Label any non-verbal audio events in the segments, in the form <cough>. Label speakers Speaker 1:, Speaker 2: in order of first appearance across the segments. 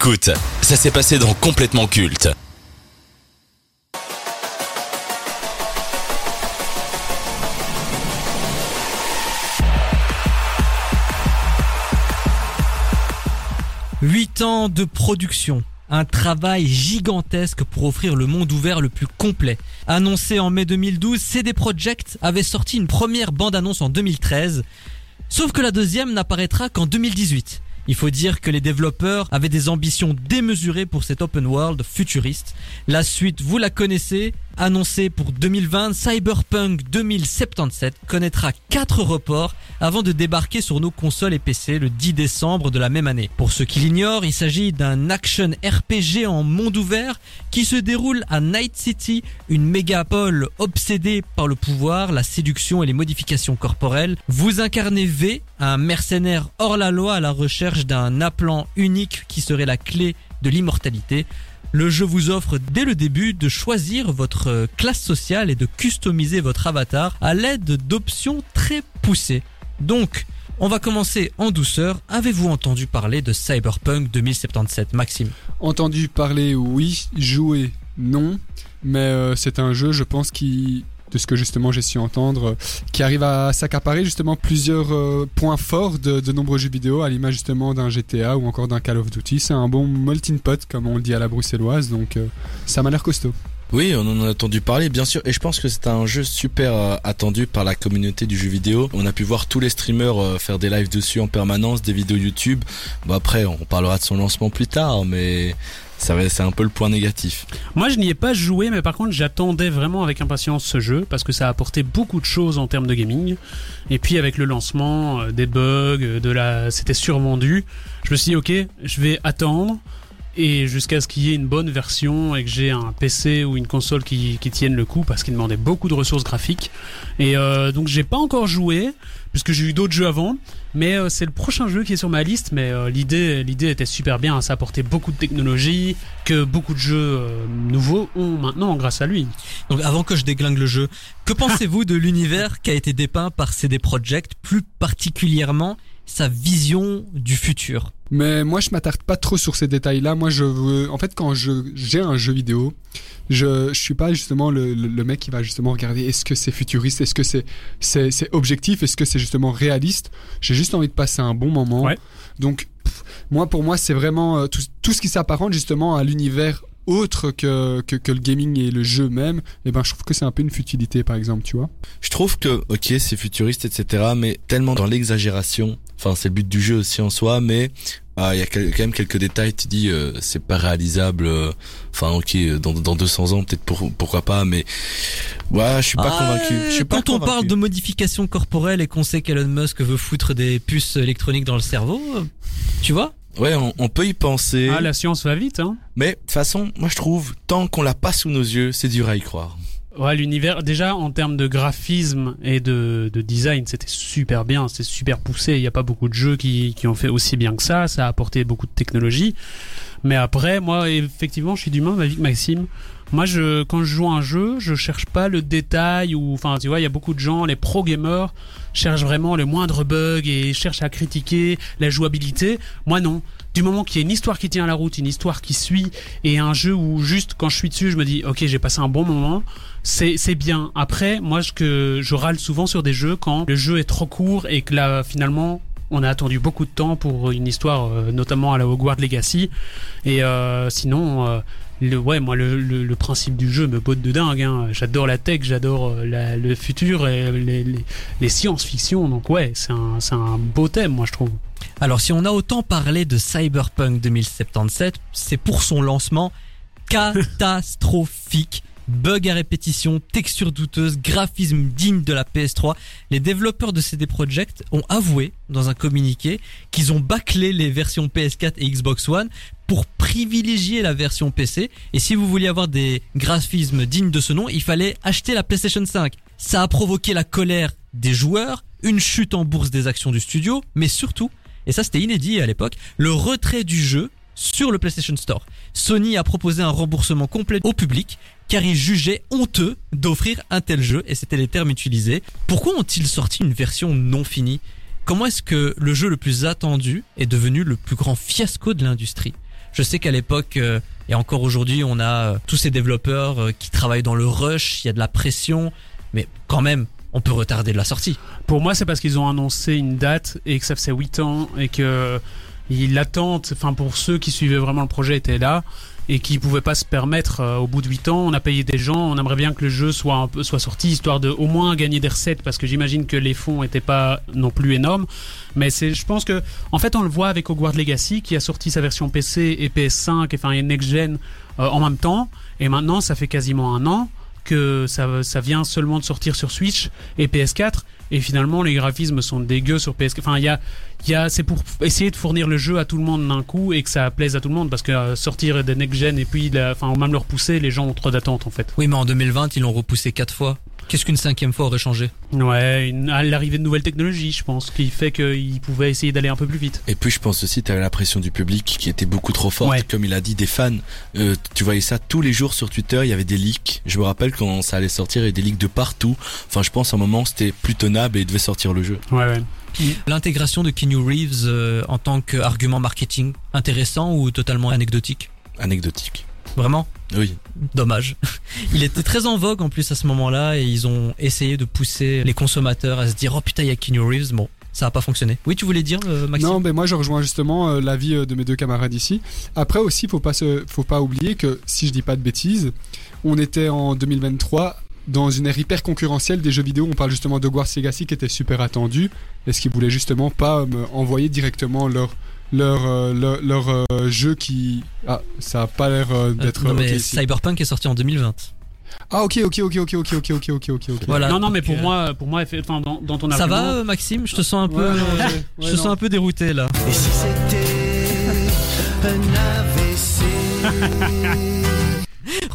Speaker 1: Écoute, ça s'est passé dans Complètement Culte.
Speaker 2: Huit ans de production. Un travail gigantesque pour offrir le monde ouvert le plus complet. Annoncé en mai 2012, CD Projekt avait sorti une première bande-annonce en 2013. Sauf que la deuxième n'apparaîtra qu'en 2018. Il faut dire que les développeurs avaient des ambitions démesurées pour cet open world futuriste. La suite, vous la connaissez, annoncée pour 2020, Cyberpunk 2077 connaîtra 4 reports avant de débarquer sur nos consoles et PC le 10 décembre de la même année. Pour ceux qui l'ignorent, il s'agit d'un action RPG en monde ouvert qui se déroule à Night City, une mégapole obsédée par le pouvoir, la séduction et les modifications corporelles. Vous incarnez V, un mercenaire hors la loi à la recherche d'un appelant unique qui serait la clé de l'immortalité. Le jeu vous offre dès le début de choisir votre classe sociale et de customiser votre avatar à l'aide d'options très poussées. Donc, on va commencer en douceur. Avez-vous entendu parler de Cyberpunk 2077, Maxime?
Speaker 3: Entendu parler, oui. Jouer, non. Mais euh, c'est un jeu, je pense, qui de ce que justement j'ai su entendre, euh, qui arrive à s'accaparer justement plusieurs euh, points forts de, nombreux jeux vidéo, à l'image justement d'un GTA ou encore d'un Call of Duty. C'est un bon melting pot, comme on le dit à la bruxelloise, donc ça m'a l'air costaud.
Speaker 4: Oui, on en a entendu parler, bien sûr, et je pense que c'est un jeu super euh, attendu par la communauté du jeu vidéo. On a pu voir tous les streamers euh, faire des lives dessus en permanence, des vidéos YouTube. Bon après, on parlera de son lancement plus tard, mais c'est un peu le point négatif.
Speaker 5: Moi, je n'y ai pas joué, mais par contre, j'attendais vraiment avec impatience ce jeu parce que ça a apporté beaucoup de choses en termes de gaming. Et puis avec le lancement, euh, des bugs, de la, c'était survendu. Je me suis dit, ok, je vais attendre et jusqu'à ce qu'il y ait une bonne version et que j'ai un PC ou une console qui, qui tienne le coup parce qu'il demandait beaucoup de ressources graphiques. Et euh, donc j'ai pas encore joué puisque j'ai eu d'autres jeux avant, mais euh, c'est le prochain jeu qui est sur ma liste. Mais euh, l'idée, l'idée était super bien, ça apportait beaucoup de technologie que beaucoup de jeux euh, nouveaux ont maintenant grâce à lui.
Speaker 2: Donc avant que je déglingue le jeu, que pensez-vous de l'univers qui a été dépeint par CD Projekt, plus particulièrement sa vision du futur
Speaker 3: mais moi, je m'attarde pas trop sur ces détails-là. Moi, je veux, en fait, quand je j'ai un jeu vidéo, je je suis pas justement le, le, mec qui va justement regarder est-ce que c'est futuriste, est-ce que c'est c'est c'est objectif, est-ce que c'est justement réaliste? J'ai juste envie de passer un bon moment.
Speaker 5: Ouais.
Speaker 3: Donc moi, pour moi, c'est vraiment euh, tout, tout ce qui s'apparente justement à l'univers autre que, que, que, le gaming et le jeu même, et eh ben je trouve que c'est un peu une futilité par exemple, tu vois.
Speaker 4: Je trouve que ok c'est futuriste etc, mais tellement dans l'exagération. Enfin c'est le but du jeu aussi en soi, mais ah, il y a quand même quelques détails. Tu dis euh, c'est pas réalisable. Euh, enfin ok dans, dans 200 ans peut-être pour, pourquoi pas, mais ouais je suis pas
Speaker 2: ah,
Speaker 4: convaincu. Je suis
Speaker 2: quand
Speaker 4: pas
Speaker 2: on
Speaker 4: convaincu.
Speaker 2: parle de modification corporelle et qu'on sait qu'Elon Musk veut foutre des puces électroniques dans le cerveau, tu vois?
Speaker 4: Ouais, on, on, peut y penser.
Speaker 5: Ah, la science va vite, hein.
Speaker 4: Mais de toute façon, moi je trouve, tant qu'on l'a pas sous nos yeux, c'est dur à y croire.
Speaker 5: Ouais, l'univers, déjà en termes de graphisme et de, de design, c'était super bien, c'est super poussé. Il n'y a pas beaucoup de jeux qui, qui ont fait aussi bien que ça. Ça a apporté beaucoup de technologie. Mais après, moi, effectivement, je suis même avis que Maxime. Moi, je, quand je joue un jeu, je cherche pas le détail ou, enfin, tu vois, il y a beaucoup de gens, les pro gamers cherchent vraiment le moindre bug et cherchent à critiquer la jouabilité. Moi, non. Du moment qu'il y a une histoire qui tient la route, une histoire qui suit et un jeu où juste quand je suis dessus, je me dis, ok, j'ai passé un bon moment, c'est, bien. Après, moi, je, que, je râle souvent sur des jeux quand le jeu est trop court et que là, finalement, on a attendu beaucoup de temps pour une histoire, euh, notamment à la Hogwarts Legacy. Et euh, sinon, euh, le, ouais, moi, le, le, le, principe du jeu me botte de dingue. Hein. J'adore la tech, j'adore la, le futur et les, les, les science-fiction. Donc ouais, c'est un, c'est un beau thème, moi, je trouve.
Speaker 2: Alors, si on a autant parlé de Cyberpunk 2077, c'est pour son lancement <laughs> catastrophique. Bugs à répétition, texture douteuse, graphisme digne de la PS3. Les développeurs de CD Projekt ont avoué dans un communiqué qu'ils ont bâclé les versions PS4 et Xbox One pour privilégier la version PC. Et si vous vouliez avoir des graphismes dignes de ce nom, il fallait acheter la PlayStation 5. Ça a provoqué la colère des joueurs, une chute en bourse des actions du studio, mais surtout, et ça c'était inédit à l'époque, le retrait du jeu sur le PlayStation Store. Sony a proposé un remboursement complet au public car il jugeait honteux d'offrir un tel jeu et c'était les termes utilisés. Pourquoi ont-ils sorti une version non finie? Comment est-ce que le jeu le plus attendu est devenu le plus grand fiasco de l'industrie? Je sais qu'à l'époque euh, et encore aujourd'hui, on a euh, tous ces développeurs euh, qui travaillent dans le rush, il y a de la pression, mais quand même, on peut retarder de la sortie.
Speaker 5: Pour moi, c'est parce qu'ils ont annoncé une date et que ça faisait 8 ans et que l'attente, enfin pour ceux qui suivaient vraiment le projet étaient là et qui pouvaient pas se permettre euh, au bout de 8 ans, on a payé des gens, on aimerait bien que le jeu soit un peu soit sorti histoire de au moins gagner des recettes parce que j'imagine que les fonds étaient pas non plus énormes, mais c'est je pense que en fait on le voit avec Hogwarts Legacy qui a sorti sa version PC et PS5 et enfin et next gen euh, en même temps. Et maintenant ça fait quasiment un an que ça, ça vient seulement de sortir sur Switch et PS4 et finalement les graphismes sont dégueux sur PS4 enfin il y a, y a c'est pour essayer de fournir le jeu à tout le monde d'un coup et que ça plaise à tout le monde parce que euh, sortir des next gen et puis enfin même le repousser les gens ont trop d'attentes en fait
Speaker 2: Oui, mais en 2020, ils l'ont repoussé quatre fois. Qu'est-ce qu'une cinquième fois aurait changé
Speaker 5: ouais une- à l'arrivée de nouvelles technologies je pense qui fait qu'ils pouvaient essayer d'aller un peu plus vite
Speaker 4: Et puis je pense aussi tu avais la pression du public qui était beaucoup trop forte,
Speaker 5: Ouais.
Speaker 4: comme il a dit des fans. Euh, tu voyais ça tous les jours sur Twitter, il y avait des leaks. Je me rappelle quand ça allait sortir, il y avait des leaks de partout. Enfin je pense à un moment c'était plus tenable et il devait sortir le jeu.
Speaker 5: ouais ouais
Speaker 2: L'intégration de Keanu Reeves euh, en tant qu'argument marketing, intéressant ou totalement anecdotique?
Speaker 4: Anecdotique.
Speaker 2: Vraiment
Speaker 4: Oui.
Speaker 2: Dommage. <laughs> Il était très en vogue en plus à ce moment-là et ils ont essayé de pousser les consommateurs à se dire oh putain il y a Keanu Reeves. Bon, ça a pas fonctionné. Oui, tu voulais dire euh, Maxime?
Speaker 3: Non, mais moi je rejoins justement euh, l'avis euh, de mes deux camarades ici. Après aussi, faut pas se, faut pas oublier que si je dis pas de bêtises, on était en 2023 dans une ère hyper concurrentielle des jeux vidéo. On parle justement de Hogwarts Legacy qui était super attendu. Est-ce qu'ils voulaient justement pas me envoyer directement leur leur euh, leur, leur, euh, jeu qui ah ça a pas l'air euh,
Speaker 2: Euh,
Speaker 3: d'être
Speaker 2: non,
Speaker 3: ok
Speaker 2: mais. Cyberpunk est sorti en 2020.
Speaker 3: ah ok ok ok ok ok ok ok ok ok ok
Speaker 2: Voilà.
Speaker 5: non non mais pour
Speaker 2: euh,
Speaker 5: moi pour moi enfin dans, dans ton
Speaker 2: Ça
Speaker 5: argument
Speaker 2: va Maxime? Je te sens un peu
Speaker 3: Ouais, <laughs> non, ouais,
Speaker 2: je
Speaker 3: ouais,
Speaker 2: te
Speaker 3: non.
Speaker 2: sens un peu dérouté là.
Speaker 6: Et si c'était un AVC <laughs>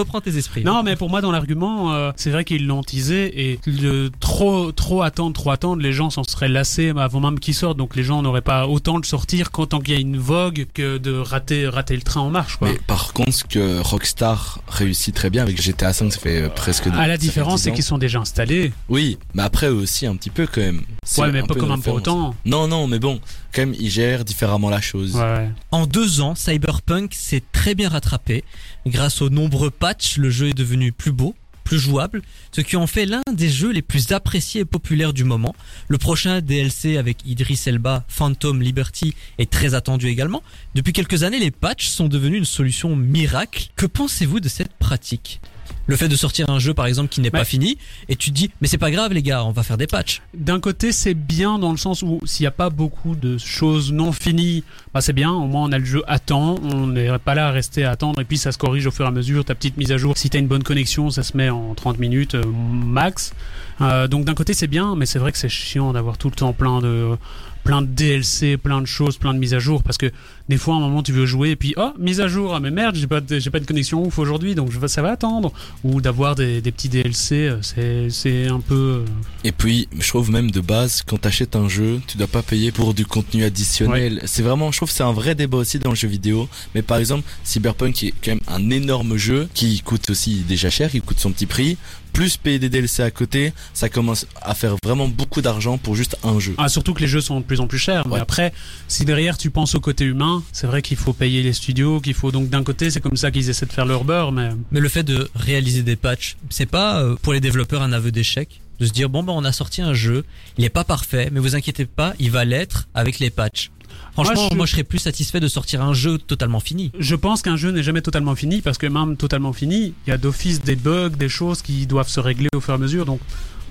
Speaker 2: Reprends tes esprits.
Speaker 5: Non, mais pour moi, dans l'argument, euh, c'est vrai qu'ils l'ont teasé et le trop, trop attendre, trop attendre, les gens s'en seraient lassés avant même qu'il sorte. Donc les gens n'auraient pas autant de sortir qu'en tant qu'il y a une vogue que de rater, rater le train en marche, quoi.
Speaker 4: Mais par contre, ce que Rockstar réussit très bien avec GTA 5, ça fait euh, presque.
Speaker 5: à
Speaker 4: ça
Speaker 5: la différence,
Speaker 4: 10
Speaker 5: c'est qu'ils sont déjà installés.
Speaker 4: Oui, mais après eux aussi un petit peu quand même.
Speaker 5: Ouais, mais pas quand même pour autant.
Speaker 4: Non, non, mais bon, quand même, ils gèrent différemment la chose.
Speaker 5: Ouais.
Speaker 2: En deux ans, Cyberpunk s'est très bien rattrapé. Grâce aux nombreux patchs, le jeu est devenu plus beau, plus jouable, ce qui en fait l'un des jeux les plus appréciés et populaires du moment. Le prochain DLC avec Idris Elba, Phantom Liberty, est très attendu également. Depuis quelques années, les patchs sont devenus une solution miracle. Que pensez-vous de cette pratique? Le fait de sortir un jeu par exemple qui n'est pas fini et tu te dis mais c'est pas grave les gars on va faire des patchs
Speaker 5: D'un côté, c'est bien dans le sens où s'il n'y a pas beaucoup de choses non finies, bah c'est bien. Au moins, on a le jeu à temps. On n'est pas là à rester à attendre. Et puis, ça se corrige au fur et à mesure. Ta petite mise à jour, si t'as une bonne connexion, ça se met en 30 minutes euh, max. Euh, donc, d'un côté, c'est bien, mais c'est vrai que c'est chiant d'avoir tout le temps plein de plein de DLC, plein de choses, plein de mises à jour parce que des fois à un moment tu veux jouer et puis oh mise à jour ah mais merde j'ai pas de, j'ai pas de connexion ouf aujourd'hui donc je, ça va attendre ou d'avoir des, des petits DLC euh, c'est c'est un peu
Speaker 4: Et puis, je trouve même de base, quand t'achètes un jeu, tu dois pas payer pour du contenu additionnel. C'est vraiment, je trouve, que c'est un vrai débat aussi dans le jeu vidéo. Mais par exemple, Cyberpunk qui est quand même un énorme jeu qui coûte aussi déjà cher, qui coûte son petit prix, plus payer des DLC à côté, ça commence à faire vraiment beaucoup d'argent pour juste un jeu.
Speaker 5: Ah, surtout que les jeux sont de plus en plus chers. Mais
Speaker 4: Ouais.
Speaker 5: après, si derrière tu penses au côté humain, c'est vrai qu'il faut payer les studios, qu'il faut donc d'un côté, c'est comme ça qu'ils essaient de faire leur beurre, mais
Speaker 2: Mais le fait de réaliser des patchs, c'est pas euh, pour les développeurs un aveu d'échec de se dire bon bah on a sorti un jeu, il est pas parfait, mais vous inquiétez pas, il va l'être avec les patchs. Franchement,
Speaker 5: Moi, je...
Speaker 2: serais plus satisfait de sortir un jeu totalement fini.
Speaker 5: je pense qu'un jeu n'est jamais totalement fini parce que même totalement fini, il y a d'office des bugs, des choses qui doivent se régler au fur et à mesure. Donc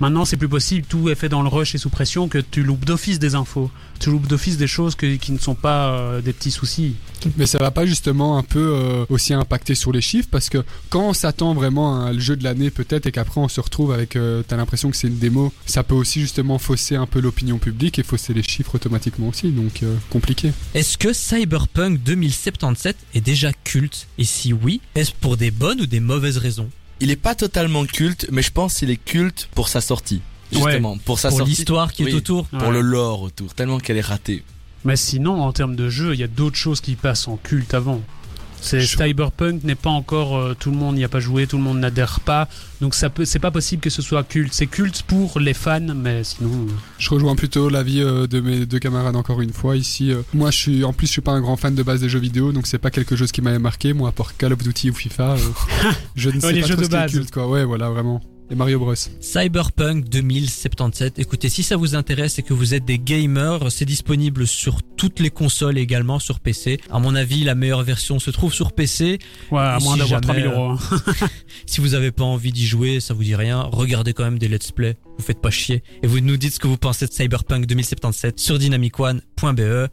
Speaker 5: maintenant, c'est plus possible. Tout est fait dans le rush et sous pression que tu loupes d'office des infos, tu loupes d'office des choses que- qui ne sont pas euh, des petits soucis.
Speaker 3: Mais ça va pas justement un peu euh, aussi impacter sur les chiffres parce que quand on s'attend vraiment à un jeu de l'année peut-être et qu'après on se retrouve avec euh, t'as l'impression que c'est une démo, ça peut aussi justement fausser un peu l'opinion publique et fausser les chiffres automatiquement aussi, donc euh, compliqué.
Speaker 2: Est-ce que Cyberpunk 2077 est déjà culte? Et si oui, est-ce pour des bonnes ou des mauvaises raisons?
Speaker 4: Il est pas totalement culte, mais je pense qu'il est culte pour sa sortie. Justement, pour sa
Speaker 2: Pour
Speaker 4: sortie.
Speaker 2: l'histoire qui est autour
Speaker 4: Pour
Speaker 5: Ouais.
Speaker 4: le lore autour, tellement qu'elle est ratée.
Speaker 5: Mais sinon, en termes de jeu, il y a d'autres choses qui passent en culte avant. C'est
Speaker 3: Je-
Speaker 5: Cyberpunk n'est pas encore euh, tout le monde n'y a pas joué, tout le monde n'adhère pas. Donc ça peut c'est pas possible que ce soit culte. C'est culte pour les fans mais sinon euh,
Speaker 3: Je rejoins plutôt l'avis euh, de mes deux camarades encore une fois ici. euh, moi, je suis en plus, je suis pas un grand fan de base des jeux vidéo, donc c'est pas quelque chose qui m'avait marqué. Moi, à part Call of Duty ou FIFA, <laughs> je ne sais
Speaker 5: les
Speaker 3: pas
Speaker 5: jeux
Speaker 3: trop
Speaker 5: de
Speaker 3: ce qui est
Speaker 5: base.
Speaker 3: culte, quoi. Ouais, voilà, vraiment. Et Mario Bros.
Speaker 2: Cyberpunk 2077. Écoutez, si ça vous intéresse et que vous êtes des gamers, c'est disponible sur toutes les consoles et également sur PC. À mon avis, la meilleure version se trouve sur PC.
Speaker 5: ouais, à moins
Speaker 2: si
Speaker 5: d'avoir
Speaker 2: jamais,
Speaker 5: 3000 euros. hein. <laughs>
Speaker 2: Si vous avez pas envie d'y jouer, ça vous dit rien, regardez quand même des let's play. Vous faites pas chier. Et vous nous dites ce que vous pensez de Cyberpunk 2077 sur dynamicone.be.